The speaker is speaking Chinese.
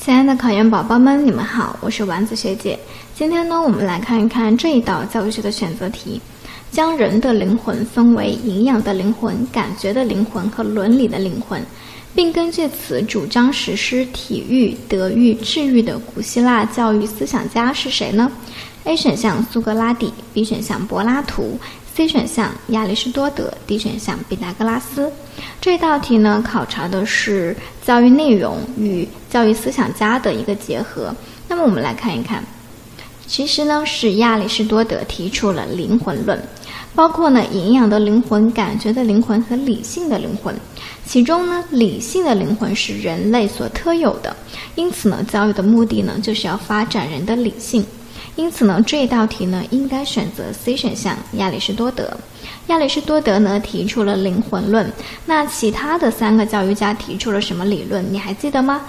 亲爱的考研宝宝们，你们好，我是丸子学姐。今天呢，我们来看一看这一道教育学的选择题，将人的灵魂分为营养的灵魂、感觉的灵魂和伦理的灵魂，并根据此主张实施体育、德育、智育的古希腊教育思想家是谁呢？A 选项苏格拉底，B 选项柏拉图。C 选项亚里士多德，D 选项毕达哥拉斯。这道题呢，考察的是教育内容与教育思想家的一个结合。那么我们来看一看，其实呢是亚里士多德提出了灵魂论，包括呢营养的灵魂、感觉的灵魂和理性的灵魂。其中呢，理性的灵魂是人类所特有的，因此呢，教育的目的呢就是要发展人的理性。因此呢，这一道题呢，应该选择 C 选项，亚里士多德。亚里士多德呢提出了灵魂论，那其他的三个教育家提出了什么理论？你还记得吗？